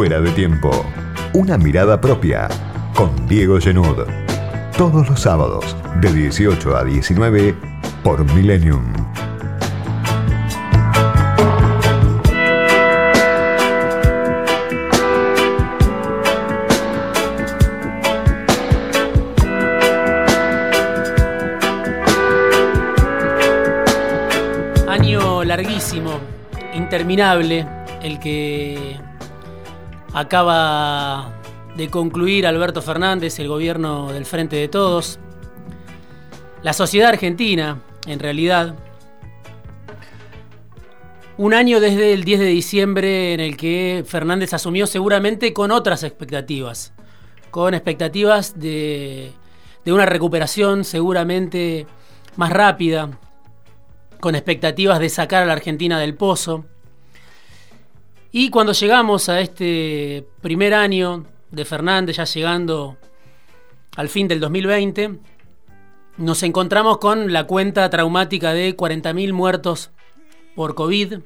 Fuera de tiempo. Una mirada propia. Con Diego Genud. Todos los sábados, de 18 a 19, por Millennium. Año larguísimo, interminable, el que acaba de concluir Alberto Fernández, el gobierno del Frente de Todos. La sociedad argentina, en realidad, un año desde el 10 de diciembre en el que Fernández asumió seguramente con otras expectativas, con expectativas de, de una recuperación seguramente más rápida, con expectativas de sacar a la Argentina del pozo. Y cuando llegamos a este primer año de Fernández, ya llegando al fin del 2020, nos encontramos con la cuenta traumática de 40.000 muertos por COVID.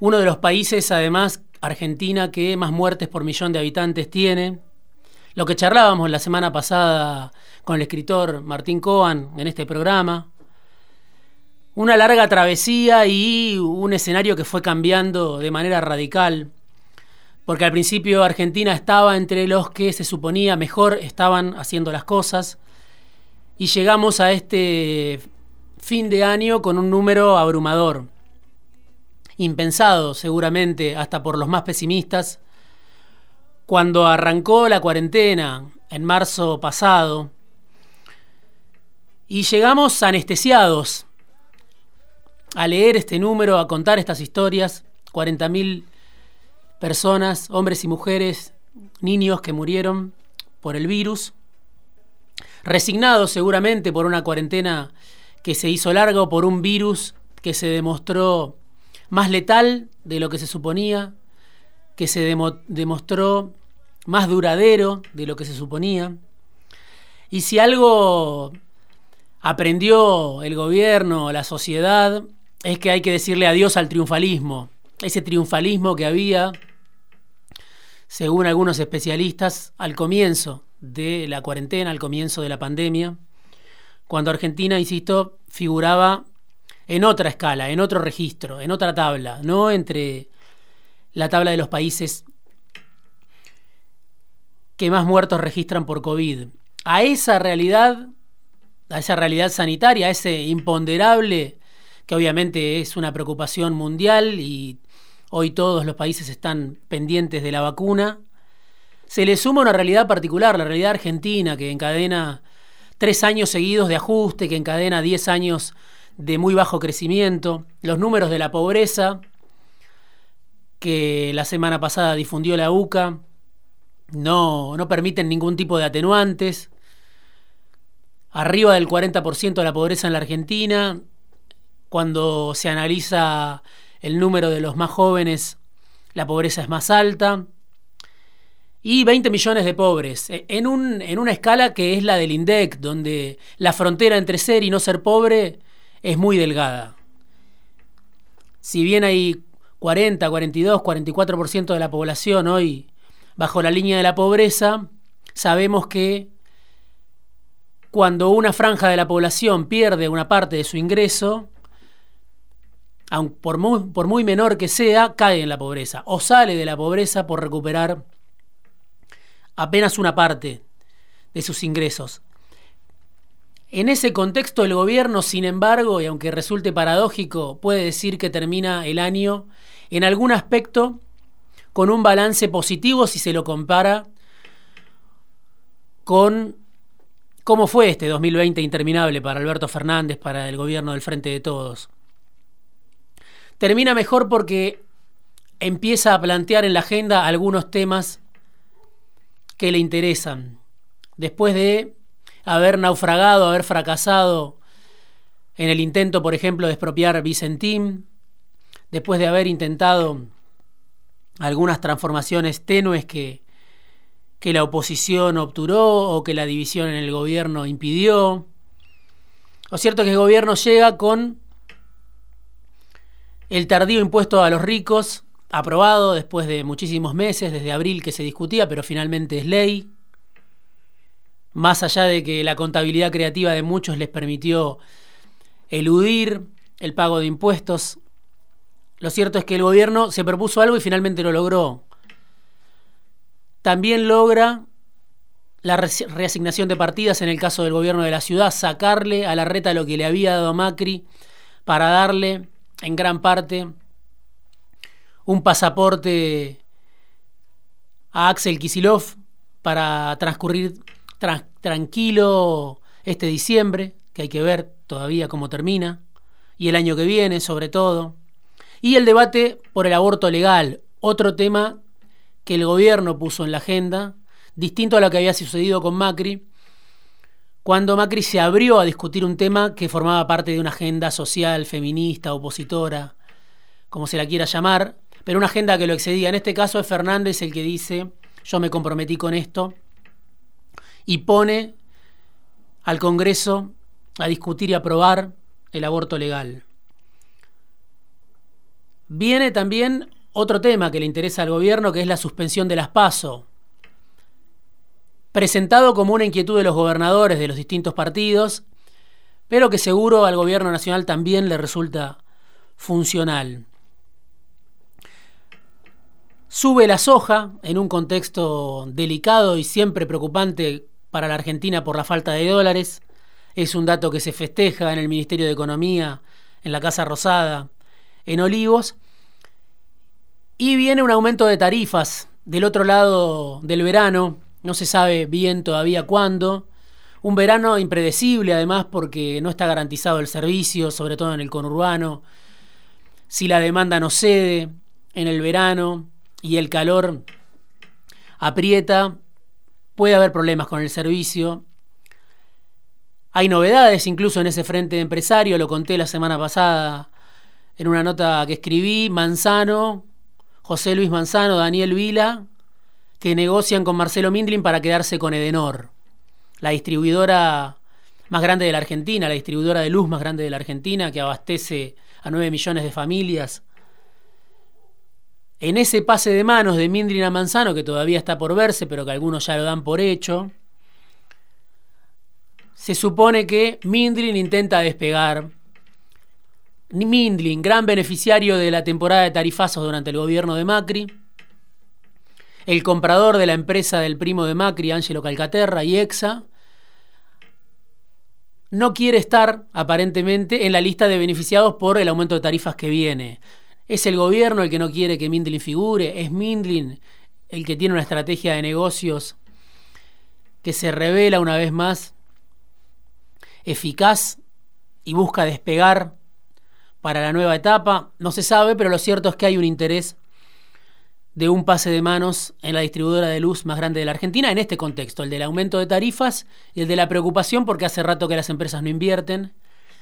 Uno de los países, además, Argentina, que más muertes por millón de habitantes tiene. Lo que charlábamos la semana pasada con el escritor Martín Coan en este programa. Una larga travesía y un escenario que fue cambiando de manera radical, porque al principio Argentina estaba entre los que se suponía mejor estaban haciendo las cosas, y llegamos a este fin de año con un número abrumador, impensado seguramente hasta por los más pesimistas, cuando arrancó la cuarentena en marzo pasado, y llegamos anestesiados a leer este número, a contar estas historias, 40.000 personas, hombres y mujeres, niños que murieron por el virus, resignados seguramente por una cuarentena que se hizo larga o por un virus que se demostró más letal de lo que se suponía, que se demostró más duradero de lo que se suponía. Y si algo aprendió el gobierno, la sociedad, es que hay que decirle adiós al triunfalismo. Ese triunfalismo que había, según algunos especialistas, al comienzo de la cuarentena, al comienzo de la pandemia, cuando Argentina, insisto, figuraba en otra escala, en otro registro, en otra tabla, no entre la tabla de los países que más muertos registran por COVID. A esa realidad, a esa realidad sanitaria, a ese imponderable que obviamente es una preocupación mundial y hoy todos los países están pendientes de la vacuna, se le suma una realidad particular, la realidad argentina, que encadena tres años seguidos de ajuste, que encadena diez años de muy bajo crecimiento, los números de la pobreza, que la semana pasada difundió la UCA, no, no permiten ningún tipo de atenuantes, arriba del 40% de la pobreza en la Argentina, cuando se analiza el número de los más jóvenes, la pobreza es más alta. Y 20 millones de pobres, e, en, un, en una escala que es la del INDEC, donde la frontera entre ser y no ser pobre es muy delgada. Si bien hay 40, 42, 44% de la población hoy bajo la línea de la pobreza, sabemos que cuando una franja de la población pierde una parte de su ingreso, por muy, por muy menor que sea, cae en la pobreza o sale de la pobreza por recuperar apenas una parte de sus ingresos. En ese contexto el gobierno, sin embargo, y aunque resulte paradójico, puede decir que termina el año en algún aspecto con un balance positivo si se lo compara con cómo fue este 2020 interminable para Alberto Fernández, para el gobierno del Frente de Todos. Termina mejor porque empieza a plantear en la agenda algunos temas que le interesan. Después de haber naufragado, haber fracasado en el intento, por ejemplo, de expropiar Vicentín, después de haber intentado algunas transformaciones tenues que, que la oposición obturó o que la división en el gobierno impidió. Lo cierto que el gobierno llega con el tardío impuesto a los ricos aprobado después de muchísimos meses, desde abril que se discutía, pero finalmente es ley. Más allá de que la contabilidad creativa de muchos les permitió eludir el pago de impuestos, lo cierto es que el gobierno se propuso algo y finalmente lo logró. También logra la reasignación de partidas en el caso del gobierno de la ciudad, sacarle a la reta lo que le había dado a Macri para darle en gran parte un pasaporte a Axel Kisilov para transcurrir tranquilo este diciembre, que hay que ver todavía cómo termina, y el año que viene sobre todo, y el debate por el aborto legal, otro tema que el gobierno puso en la agenda, distinto a lo que había sucedido con Macri, cuando Macri se abrió a discutir un tema que formaba parte de una agenda social, feminista, opositora, como se la quiera llamar, pero una agenda que lo excedía. En este caso es Fernández el que dice, yo me comprometí con esto, y pone al Congreso a discutir y aprobar el aborto legal. Viene también otro tema que le interesa al gobierno, que es la suspensión de las PASO, presentado como una inquietud de los gobernadores de los distintos partidos, pero que seguro al gobierno nacional también le resulta funcional. Sube la soja en un contexto delicado y siempre preocupante para la Argentina por la falta de dólares. Es un dato que se festeja en el Ministerio de Economía, en la Casa Rosada, en Olivos. Y viene un aumento de tarifas del otro lado del verano, no se sabe bien todavía cuándo. Un verano impredecible además porque no está garantizado el servicio, sobre todo en el conurbano. Si la demanda no cede en el verano y el calor aprieta, puede haber problemas con el servicio. Hay novedades incluso en ese frente empresario, lo conté la semana pasada en una nota que escribí, Manzano, José Luis Manzano, Daniel Vila, que negocian con Marcelo Mindlin para quedarse con Edenor, la distribuidora más grande de la Argentina, la distribuidora de luz más grande de la Argentina, que abastece a 9 millones de familias. En ese pase de manos de Mindlin a Manzano, que todavía está por verse, pero que algunos ya lo dan por hecho, se supone que Mindlin intenta despegar Mindlin, gran beneficiario de la temporada de tarifazos durante el gobierno de Macri, el comprador de la empresa del primo de Macri, Angelo Calcaterra y Exa, no quiere estar, aparentemente, en la lista de beneficiados por el aumento de tarifas que viene. Es el gobierno el que no quiere que Mindlin figure, es Mindlin el que tiene una estrategia de negocios que se revela una vez más eficaz y busca despegar para la nueva etapa. No se sabe, pero lo cierto es que hay un interés de un pase de manos en la distribuidora de luz más grande de la Argentina en este contexto, el del aumento de tarifas y el de la preocupación porque hace rato que las empresas no invierten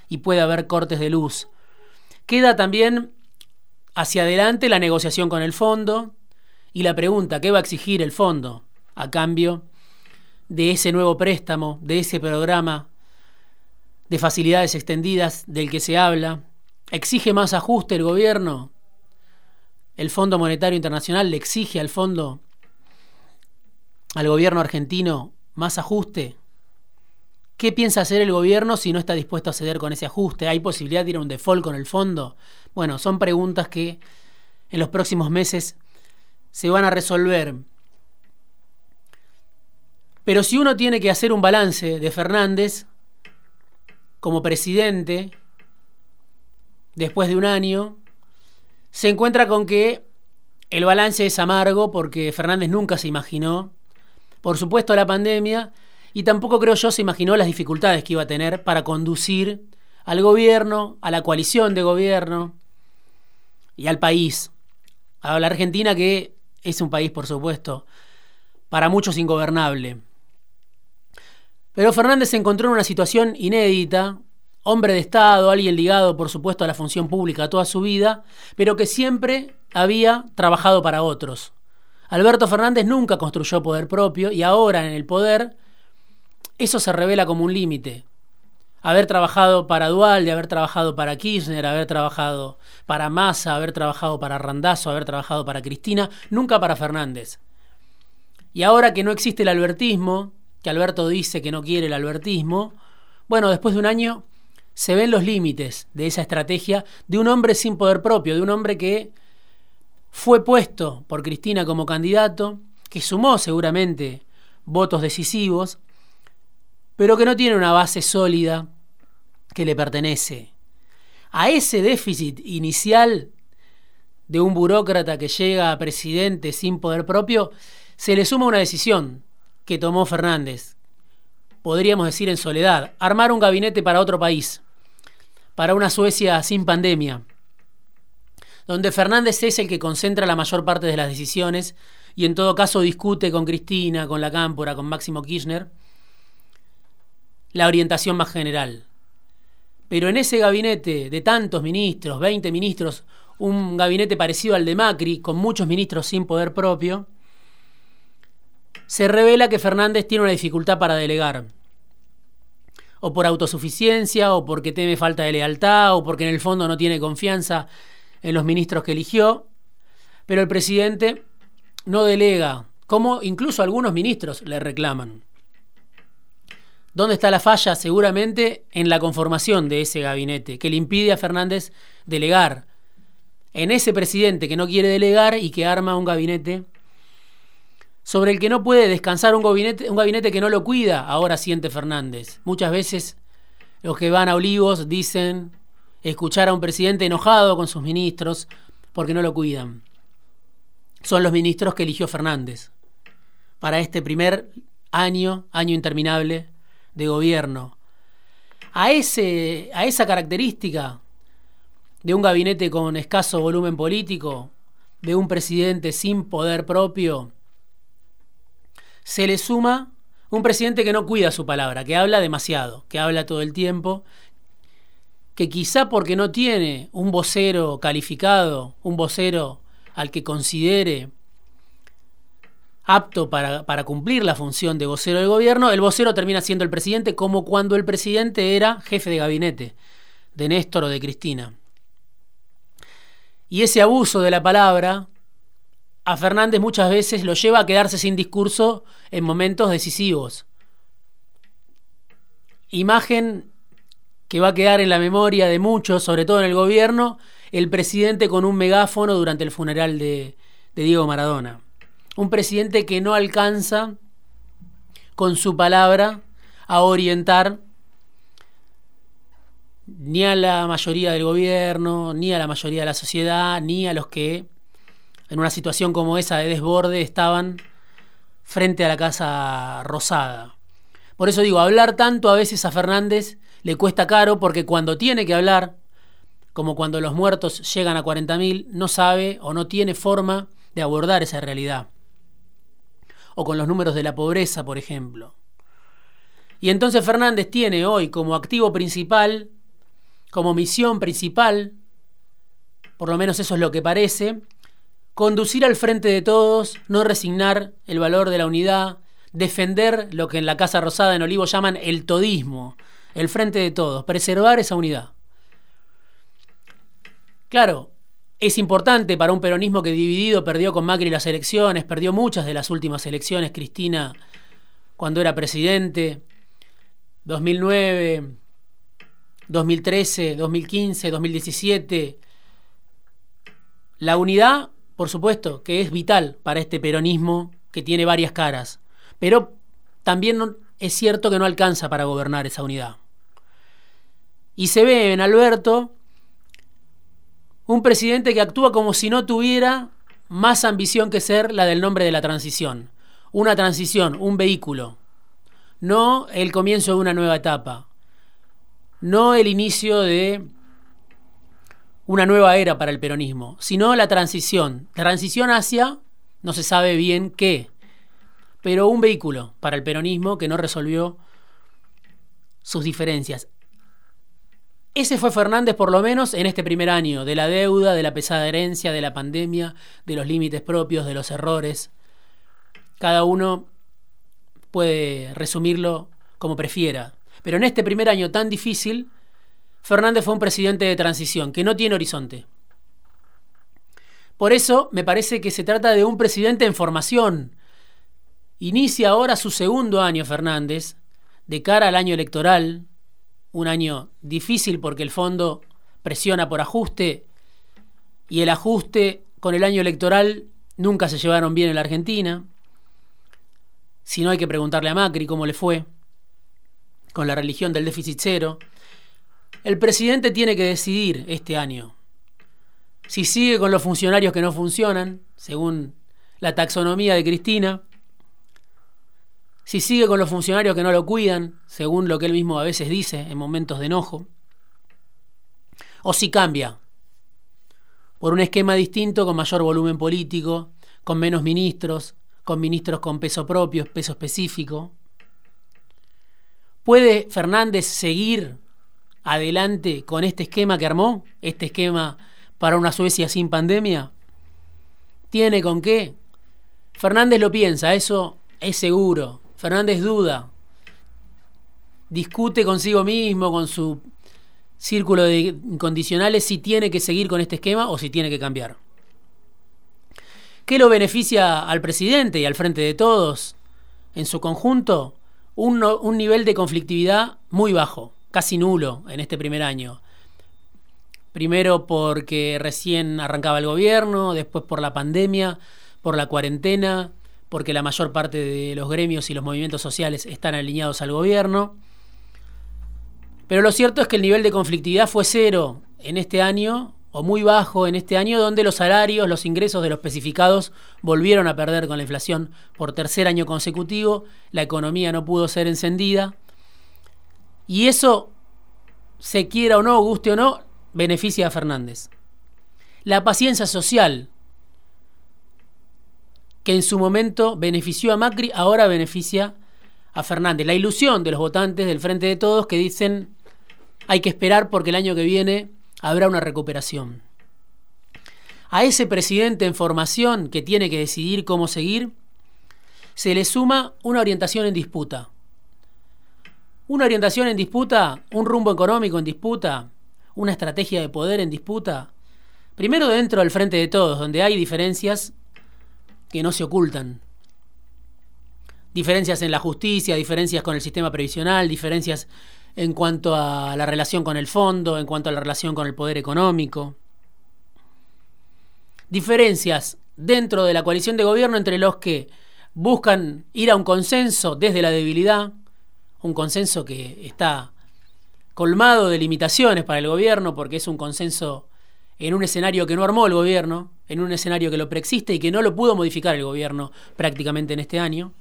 y puede haber cortes de luz. Queda también hacia adelante la negociación con el fondo y la pregunta, ¿qué va a exigir el fondo a cambio de ese nuevo préstamo, de ese programa de facilidades extendidas del que se habla? ¿Exige más ajuste el gobierno? ¿El Fondo Monetario Internacional le exige al fondo, al gobierno argentino, más ajuste? ¿Qué piensa hacer el gobierno si no está dispuesto a ceder con ese ajuste? ¿Hay posibilidad de ir a un default con el fondo? Bueno, son preguntas que en los próximos meses se van a resolver. Pero si uno tiene que hacer un balance de Fernández como presidente, después de un año, se encuentra con que el balance es amargo porque Fernández nunca se imaginó, por supuesto, la pandemia y tampoco creo yo se imaginó las dificultades que iba a tener para conducir al gobierno, a la coalición de gobierno y al país. A la Argentina que es un país, por supuesto, para muchos ingobernable. Pero Fernández se encontró en una situación inédita, hombre de Estado, alguien ligado, por supuesto, a la función pública toda su vida, pero que siempre había trabajado para otros. Alberto Fernández nunca construyó poder propio y ahora en el poder eso se revela como un límite. haber trabajado para Dual, haber trabajado para Kirchner, haber trabajado para Massa, haber trabajado para Randazo, haber trabajado para Cristina, nunca para Fernández. Y ahora que no existe el albertismo, que Alberto dice que no quiere el albertismo, bueno, después de un año se ven los límites de esa estrategia de un hombre sin poder propio, de un hombre que fue puesto por Cristina como candidato, que sumó seguramente votos decisivos, pero que no tiene una base sólida que le pertenece. A ese déficit inicial de un burócrata que llega a presidente sin poder propio, se le suma una decisión que tomó Fernández, podríamos decir en soledad, armar un gabinete para otro país, para una Suecia sin pandemia, donde Fernández es el que concentra la mayor parte de las decisiones y en todo caso discute con Cristina, con la Cámpora, con Máximo Kirchner, la orientación más general. Pero en ese gabinete de tantos ministros, 20 ministros, un gabinete parecido al de Macri, con muchos ministros sin poder propio, se revela que Fernández tiene una dificultad para delegar. O por autosuficiencia, o porque teme falta de lealtad, o porque en el fondo no tiene confianza en los ministros que eligió. Pero el presidente no delega, como incluso algunos ministros le reclaman. ¿Dónde está la falla? Seguramente en la conformación de ese gabinete, que le impide a Fernández delegar. En ese presidente que no quiere delegar y que arma un gabinete sobre el que no puede descansar un gabinete, un gabinete que no lo cuida, ahora siente Fernández. Muchas veces los que van a Olivos dicen escuchar a un presidente enojado con sus ministros porque no lo cuidan. Son los ministros que eligió Fernández para este primer año, año interminable de gobierno. A, ese, a esa característica de un gabinete con escaso volumen político, de un presidente sin poder propio, se le suma un presidente que no cuida su palabra, que habla demasiado, que habla todo el tiempo, que quizá porque no tiene un vocero calificado, un vocero al que considere apto para, cumplir la función de vocero del gobierno, el vocero termina siendo el presidente como cuando el presidente era jefe de gabinete de Néstor o de Cristina. Y ese abuso de la palabra a Fernández muchas veces lo lleva a quedarse sin discurso en momentos decisivos. Imagen que va a quedar en la memoria de muchos, sobre todo en el gobierno, el presidente con un megáfono durante el funeral de Diego Maradona un presidente que no alcanza con su palabra a orientar ni a la mayoría del gobierno, ni a la mayoría de la sociedad, ni a los que en una situación como esa de desborde estaban frente a la Casa Rosada. Por eso digo, hablar tanto a veces a Fernández le cuesta caro porque cuando tiene que hablar, como cuando los muertos llegan a 40.000, no sabe o no tiene forma de abordar esa realidad o con los números de la pobreza, por ejemplo. Y entonces Fernández tiene hoy como activo principal, como misión principal, por lo menos eso es lo que parece, conducir al frente de todos, no resignar el valor de la unidad, defender lo que en la Casa Rosada en Olivo llaman el todismo, el frente de todos, preservar esa unidad. Claro, es importante para un peronismo que dividido perdió con Macri las elecciones, perdió muchas de las últimas elecciones, Cristina cuando era presidente, 2009, 2013, 2015, 2017. La unidad, por supuesto, que es vital para este peronismo que tiene varias caras, pero también es cierto que no alcanza para gobernar esa unidad. Y se ve en Alberto un presidente que actúa como si no tuviera más ambición que ser la del nombre de la transición. Una transición, un vehículo. No el comienzo de una nueva etapa. No el inicio de una nueva era para el peronismo, sino la transición. Transición hacia, no se sabe bien qué, pero un vehículo para el peronismo que no resolvió sus diferencias. Ese fue Fernández por lo menos en este primer año, de la deuda, de la pesada herencia, de la pandemia, de los límites propios, de los errores. Cada uno puede resumirlo como prefiera. Pero en este primer año tan difícil, Fernández fue un presidente de transición, que no tiene horizonte. Por eso me parece que se trata de un presidente en formación. Inicia ahora su segundo año Fernández, de cara al año electoral, un año difícil porque el fondo presiona por ajuste y el ajuste con el año electoral nunca se llevaron bien en la Argentina. Si no hay que preguntarle a Macri cómo le fue con la religión del déficit cero. El presidente tiene que decidir este año si sigue con los funcionarios que no funcionan, según la taxonomía de Cristina, si sigue con los funcionarios que no lo cuidan, según lo que él mismo a veces dice en momentos de enojo, o si cambia por un esquema distinto con mayor volumen político, con menos ministros, con ministros con peso propio, peso específico. ¿Puede Fernández seguir adelante con este esquema que armó? Este esquema para una Suecia sin pandemia? ¿Tiene con qué? Fernández lo piensa, eso es seguro. Fernández duda. Discute consigo mismo, con su círculo de incondicionales, si tiene que seguir con este esquema o si tiene que cambiar. ¿Qué lo beneficia al presidente y al frente de todos en su conjunto? Un, un nivel de conflictividad muy bajo, casi nulo en este primer año. Primero porque recién arrancaba el gobierno, después por la pandemia, por la cuarentena, porque la mayor parte de los gremios y los movimientos sociales están alineados al gobierno. Pero lo cierto es que el nivel de conflictividad fue cero en este año, o muy bajo en este año, donde los salarios, los ingresos de los especificados volvieron a perder con la inflación por tercer año consecutivo, la economía no pudo ser encendida, y eso, se quiera o no, guste o no, beneficia a Fernández. La paciencia social, que en su momento benefició a Macri, ahora beneficia a Fernández. La ilusión de los votantes del Frente de Todos que dicen hay que esperar porque el año que viene habrá una recuperación. A ese presidente en formación que tiene que decidir cómo seguir, se le suma una orientación en disputa. Una orientación en disputa, un rumbo económico en disputa, una estrategia de poder en disputa? Primero dentro del frente de todos, donde hay diferencias que no se ocultan. Diferencias en la justicia, diferencias con el sistema previsional, diferencias en cuanto a la relación con el fondo, en cuanto a la relación con el poder económico. Diferencias dentro de la coalición de gobierno entre los que buscan ir a un consenso desde la debilidad, un consenso que está colmado de limitaciones para el gobierno, porque es un consenso en un escenario que no armó el gobierno, en un escenario que lo preexiste y que no lo pudo modificar el gobierno prácticamente en este año.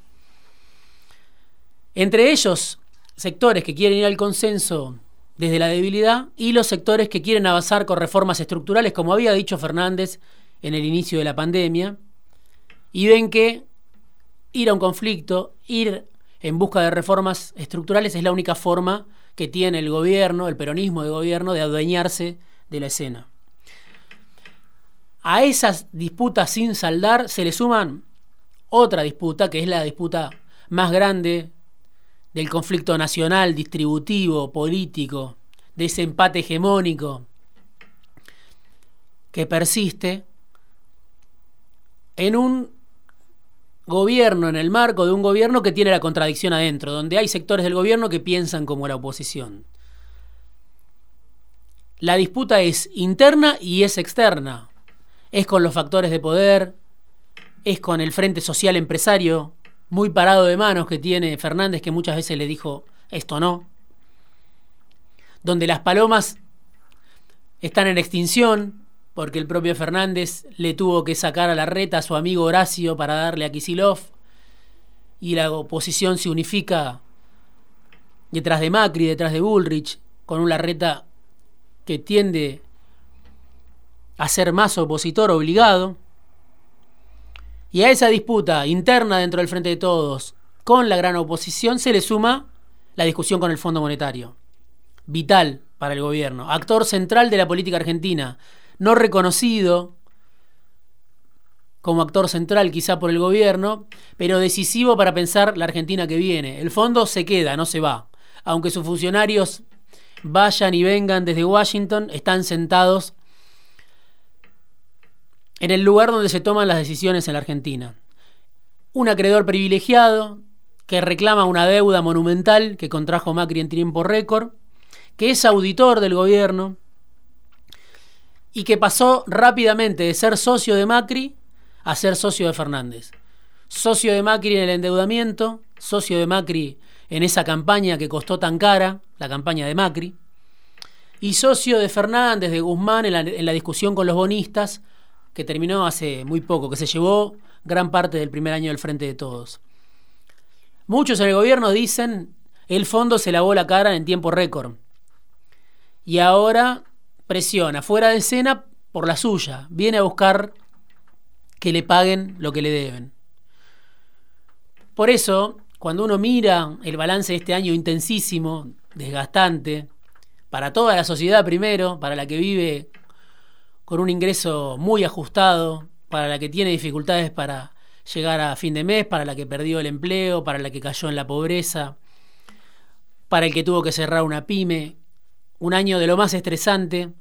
Entre ellos, sectores que quieren ir al consenso desde la debilidad y los sectores que quieren avanzar con reformas estructurales, como había dicho Fernández en el inicio de la pandemia, y ven que ir a un conflicto, ir en busca de reformas estructurales es la única forma que tiene el gobierno, el peronismo de gobierno, de adueñarse de la escena. A esas disputas sin saldar se le suman otra disputa, que es la disputa más grande del conflicto nacional, distributivo, político, de ese empate hegemónico que persiste en un gobierno, en el marco de un gobierno que tiene la contradicción adentro, donde hay sectores del gobierno que piensan como la oposición. La disputa es interna y es externa. Es con los factores de poder, es con el frente social empresario muy parado de manos que tiene Fernández, que muchas veces le dijo esto no. Donde las palomas están en extinción, porque el propio Fernández le tuvo que sacar a la reta a su amigo Horacio para darle a Kisilov, y la oposición se unifica detrás de Macri, detrás de Bullrich, con un Larreta que tiende a ser más opositor obligado. Y a esa disputa interna dentro del Frente de Todos con la gran oposición se le suma la discusión con el Fondo Monetario. Vital para el gobierno, actor central de la política argentina, no reconocido como actor central quizá por el gobierno, pero decisivo para pensar la Argentina que viene. El fondo se queda, no se va. aunque sus funcionarios vayan y vengan desde Washington, están sentados en el lugar donde se toman las decisiones en la Argentina. Un acreedor privilegiado que reclama una deuda monumental que contrajo Macri en tiempo récord, que es auditor del gobierno y que pasó rápidamente de ser socio de Macri a ser socio de Fernández. Socio de Macri en el endeudamiento, socio de Macri en esa campaña que costó tan cara, la campaña de Macri, y socio de Fernández, de Guzmán en la, discusión con los bonistas, que terminó hace muy poco, que se llevó gran parte del primer año del Frente de Todos. Muchos en el gobierno dicen, el fondo se lavó la cara en tiempo récord. Y ahora presiona fuera de escena por la suya, viene a buscar que le paguen lo que le deben. Por eso, cuando uno mira el balance de este año intensísimo, desgastante, para toda la sociedad primero, para la que vive con un ingreso muy ajustado, para la que tiene dificultades para llegar a fin de mes, para la que perdió el empleo, para la que cayó en la pobreza, para el que tuvo que cerrar una pyme, un año de lo más estresante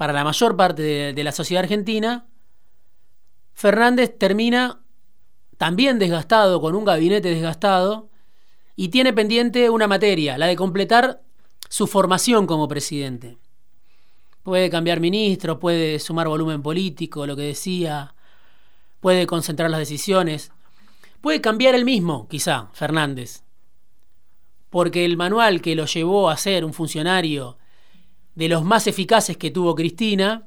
para la mayor parte de, la sociedad argentina, Fernández termina también desgastado, con un gabinete desgastado, y tiene pendiente una materia, la de completar su formación como presidente. Puede cambiar ministro, puede sumar volumen político, lo que decía, puede concentrar las decisiones, puede cambiar el mismo, quizá, Fernández. Porque el manual que lo llevó a ser un funcionario de los más eficaces que tuvo Cristina,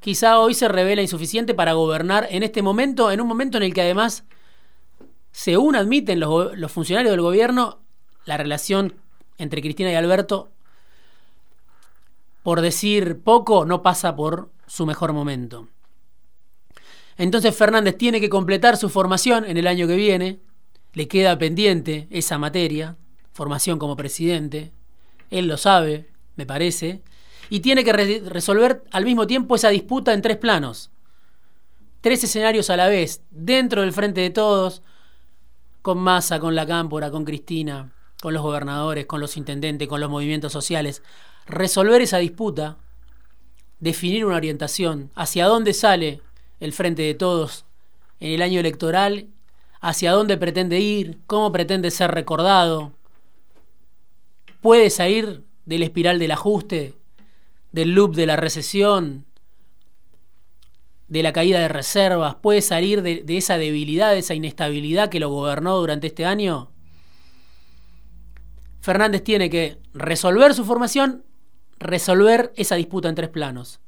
quizá hoy se revela insuficiente para gobernar en este momento, en un momento en el que además según admiten los, funcionarios del gobierno, la relación entre Cristina y Alberto, por decir poco, no pasa por su mejor momento. Entonces Fernández tiene que completar su formación en el año que viene, le queda pendiente esa materia, formación como presidente, él lo sabe, me parece, y tiene que resolver al mismo tiempo esa disputa en tres planos, tres escenarios a la vez, dentro del frente de todos, con Massa, con la Cámpora, con Cristina, con los gobernadores, con los intendentes, con los movimientos sociales, resolver esa disputa, definir una orientación, hacia dónde sale el frente de todos en el año electoral, hacia dónde pretende ir, cómo pretende ser recordado, puede salir del espiral del ajuste, del loop de la recesión, de la caída de reservas, puede salir de, esa debilidad, de esa inestabilidad que lo gobernó durante este año? Fernández tiene que resolver su formación, resolver esa disputa en tres planos.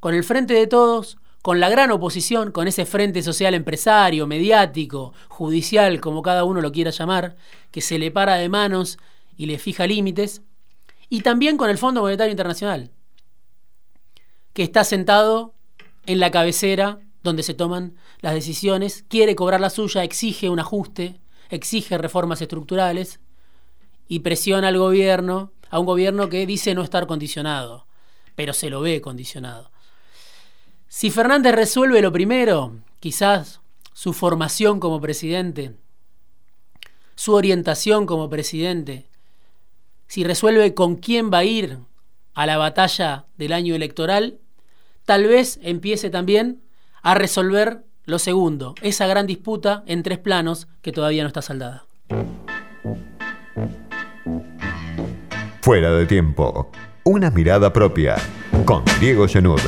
Con el frente de todos, con la gran oposición, con ese frente social empresario, mediático, judicial, como cada uno lo quiera llamar, que se le para de manos y le fija límites, y también con el Fondo Monetario Internacional, que está sentado en la cabecera donde se toman las decisiones, quiere cobrar la suya, exige un ajuste, exige reformas estructurales y presiona al gobierno, a un gobierno que dice no estar condicionado, pero se lo ve condicionado. Si Fernández resuelve lo primero, quizás su formación como presidente, su orientación como presidente, si resuelve con quién va a ir a la batalla del año electoral, tal vez empiece también a resolver lo segundo, esa gran disputa en tres planos que todavía no está saldada. Fuera de tiempo, una mirada propia con Diego Genud.